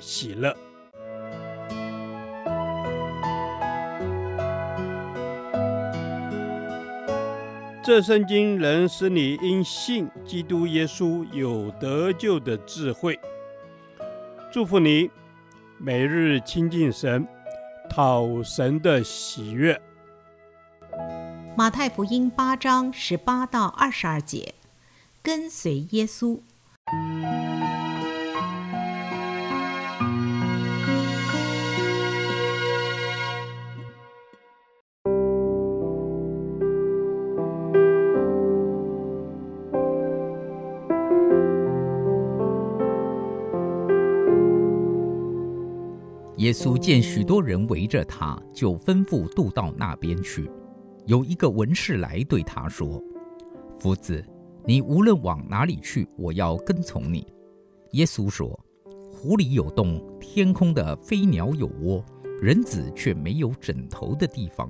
喜乐。这圣经能使你因信基督耶稣有得救的智慧。祝福你，每日亲近神，讨神的喜悦。马太福音八章十八到二十二节，跟随耶稣。耶稣见许多人围着他，就吩咐渡到那边去。有一个文士来对他说：“夫子，你无论往哪里去，我要跟从你。”耶稣说：“湖里有洞，天空的飞鸟有窝，人子却没有枕头的地方。”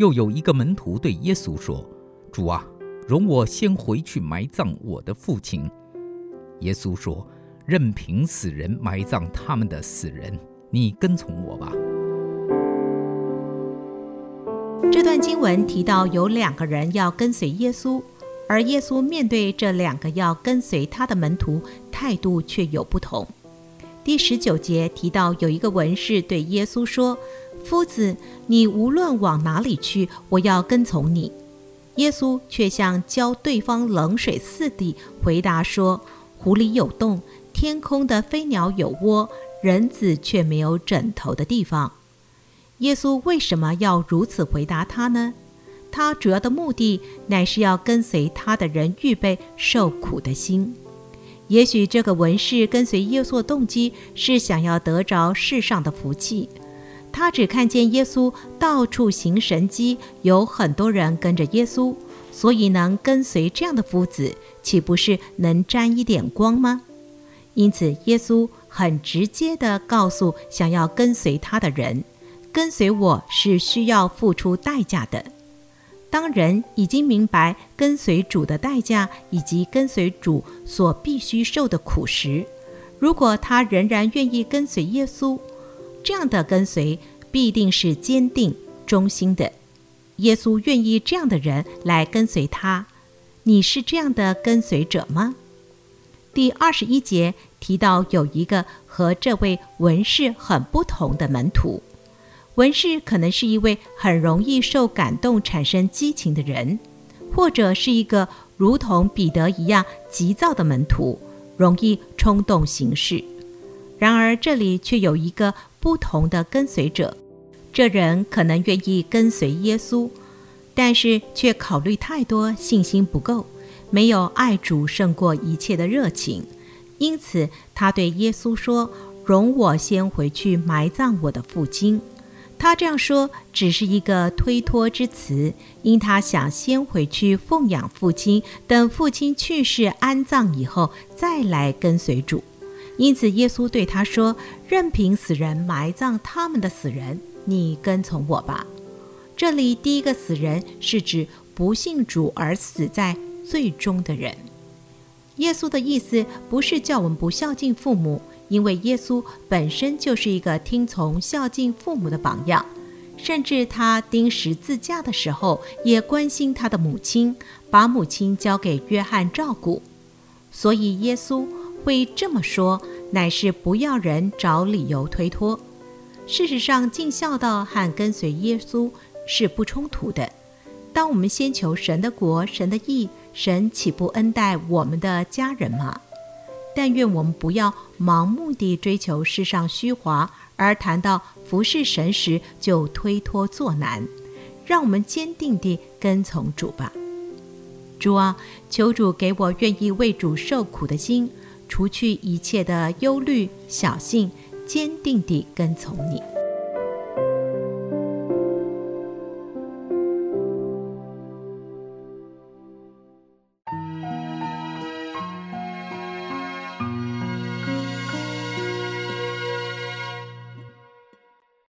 又有一个门徒对耶稣说：“主啊，容我先回去埋葬我的父亲。”耶稣说：“任凭死人埋葬他们的死人。”你跟从我吧。这段经文提到有两个人要跟随耶稣，而耶稣面对这两个要跟随他的门徒，态度却有不同。第十九节提到有一个文士对耶稣说：“夫子，你无论往哪里去，我要跟从你。”耶稣却像浇对方冷水似的回答说：“湖里有洞，天空的飞鸟有窝。”人子却没有枕头的地方。耶稣为什么要如此回答他呢？他主要的目的乃是要跟随他的人预备受苦的心。也许这个文士跟随耶稣的动机是想要得着世上的福气。他只看见耶稣到处行神迹，有很多人跟着耶稣，所以能跟随这样的夫子，岂不是能沾一点光吗？因此，耶稣。很直接地告诉想要跟随他的人，跟随我是需要付出代价的。当人已经明白跟随主的代价以及跟随主所必须受的苦时，如果他仍然愿意跟随耶稣，这样的跟随必定是坚定忠心的。耶稣愿意这样的人来跟随他。你是这样的跟随者吗？第二十一节提到有一个和这位文士很不同的门徒，文士可能是一位很容易受感动、产生激情的人，或者是一个如同彼得一样急躁的门徒，容易冲动行事。然而这里却有一个不同的跟随者，这人可能愿意跟随耶稣，但是却考虑太多，信心不够。没有爱主胜过一切的热情，因此他对耶稣说：“容我先回去埋葬我的父亲。”他这样说只是一个推脱之词，因他想先回去奉养父亲，等父亲去世安葬以后再来跟随主。因此耶稣对他说：“任凭死人埋葬他们的死人，你跟从我吧。”这里第一个死人是指不信主而死在最终的人，耶稣的意思不是叫我们不孝敬父母，因为耶稣本身就是一个听从孝敬父母的榜样，甚至他钉十字架的时候也关心他的母亲，把母亲交给约翰照顾。所以耶稣会这么说，乃是不要人找理由推脱。事实上，尽孝道和跟随耶稣是不冲突的。当我们先求神的国、神的义，神岂不恩待我们的家人吗？但愿我们不要盲目地追求世上虚华，而谈到服侍神时就推脱作难。让我们坚定地跟从主吧。主啊，求主给我愿意为主受苦的心。除去一切的忧虑、小信，坚定地跟从你。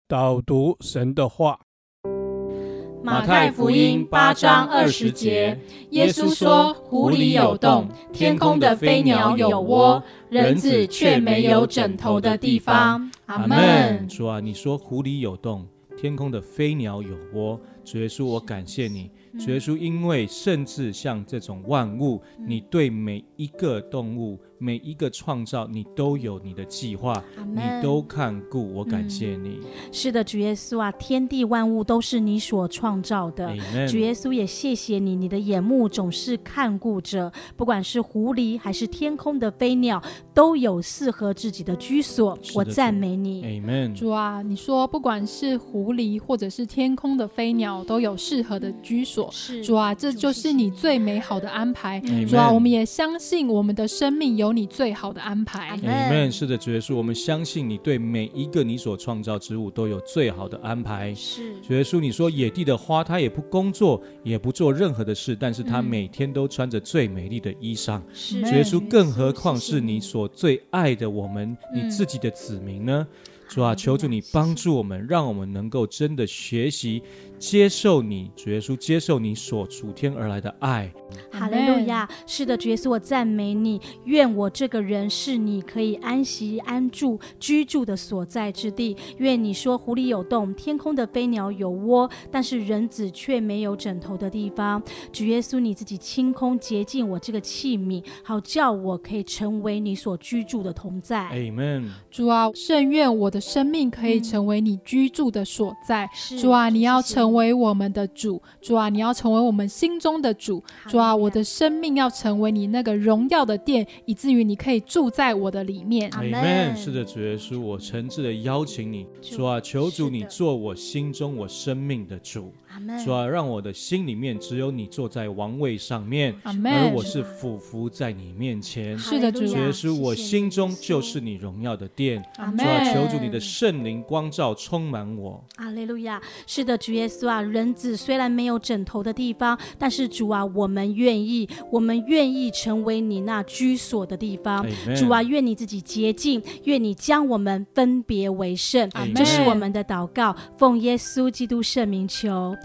导读神的话。马太福音八章二十节，耶稣说：“湖里有洞，天空的飞鸟有窝，人子却没有枕头的地方。”阿门。主啊，你说湖里有洞，天空的飞鸟有窝。主耶稣，我感谢你。主耶稣，因为甚至像这种万物，你对每一个动物。每一个创造，你都有你的计划，你都看顾。我感谢你。嗯、是的，主耶稣啊，天地万物都是你所创造的。主耶稣也谢谢你，你的眼目总是看顾着，不管是狐狸还是天空的飞鸟，都有适合自己的居所。我赞美你。Amen。主啊，你说不管是狐狸或者是天空的飞鸟，都有适合的居所。是。主啊，这就是你最美好的安排。主啊，我们也相信我们的生命有。有你最好的安排，Amen。是的，主耶稣，我们相信你对每一个你所创造之物都有最好的安排。是，主耶稣，你说野地的花，它也不工作，也不做任何的事，但是它每天都穿着最美丽的衣裳。是，主耶稣，更何况是你所最爱的我们，你自己的子民呢？主啊，求主你帮助我们，让我们能够真的学习。接受你，主耶稣，接受你所主天而来的爱。哈利路亚！是的，主耶稣，我赞美你。愿我这个人是你可以安息、安住、居住的所在之地。愿你说湖里有洞，天空的飞鸟有窝，但是人子却没有枕头的地方。主耶稣，你自己清空洁净我这个器皿，好叫我可以成为你所居住的同在。Amen。主啊，圣愿我的生命可以成为你居住的所在。嗯、主啊，你要成。成为我们的主，主啊，你要成为我们心中的主，主啊，我的生命要成为你那个荣耀的殿，以至于你可以住在我的里面。阿门。是的，主耶稣，我诚挚的邀请你，主。啊，求主你做我心中我生命的主。主啊，让我的心里面只有你坐在王位上面，而我是俯伏在你面前。是的，主耶稣，我心中就是你荣耀的殿。主啊，求主你的圣灵光照充满我。阿利路亚。是的，主耶稣啊，人子虽然没有枕头的地方，但是主啊，我们愿意，我们愿意成为你那居所的地方。主啊，愿你自己洁净，愿你将我们分别为圣。这是我们的祷告，奉耶稣基督圣名求。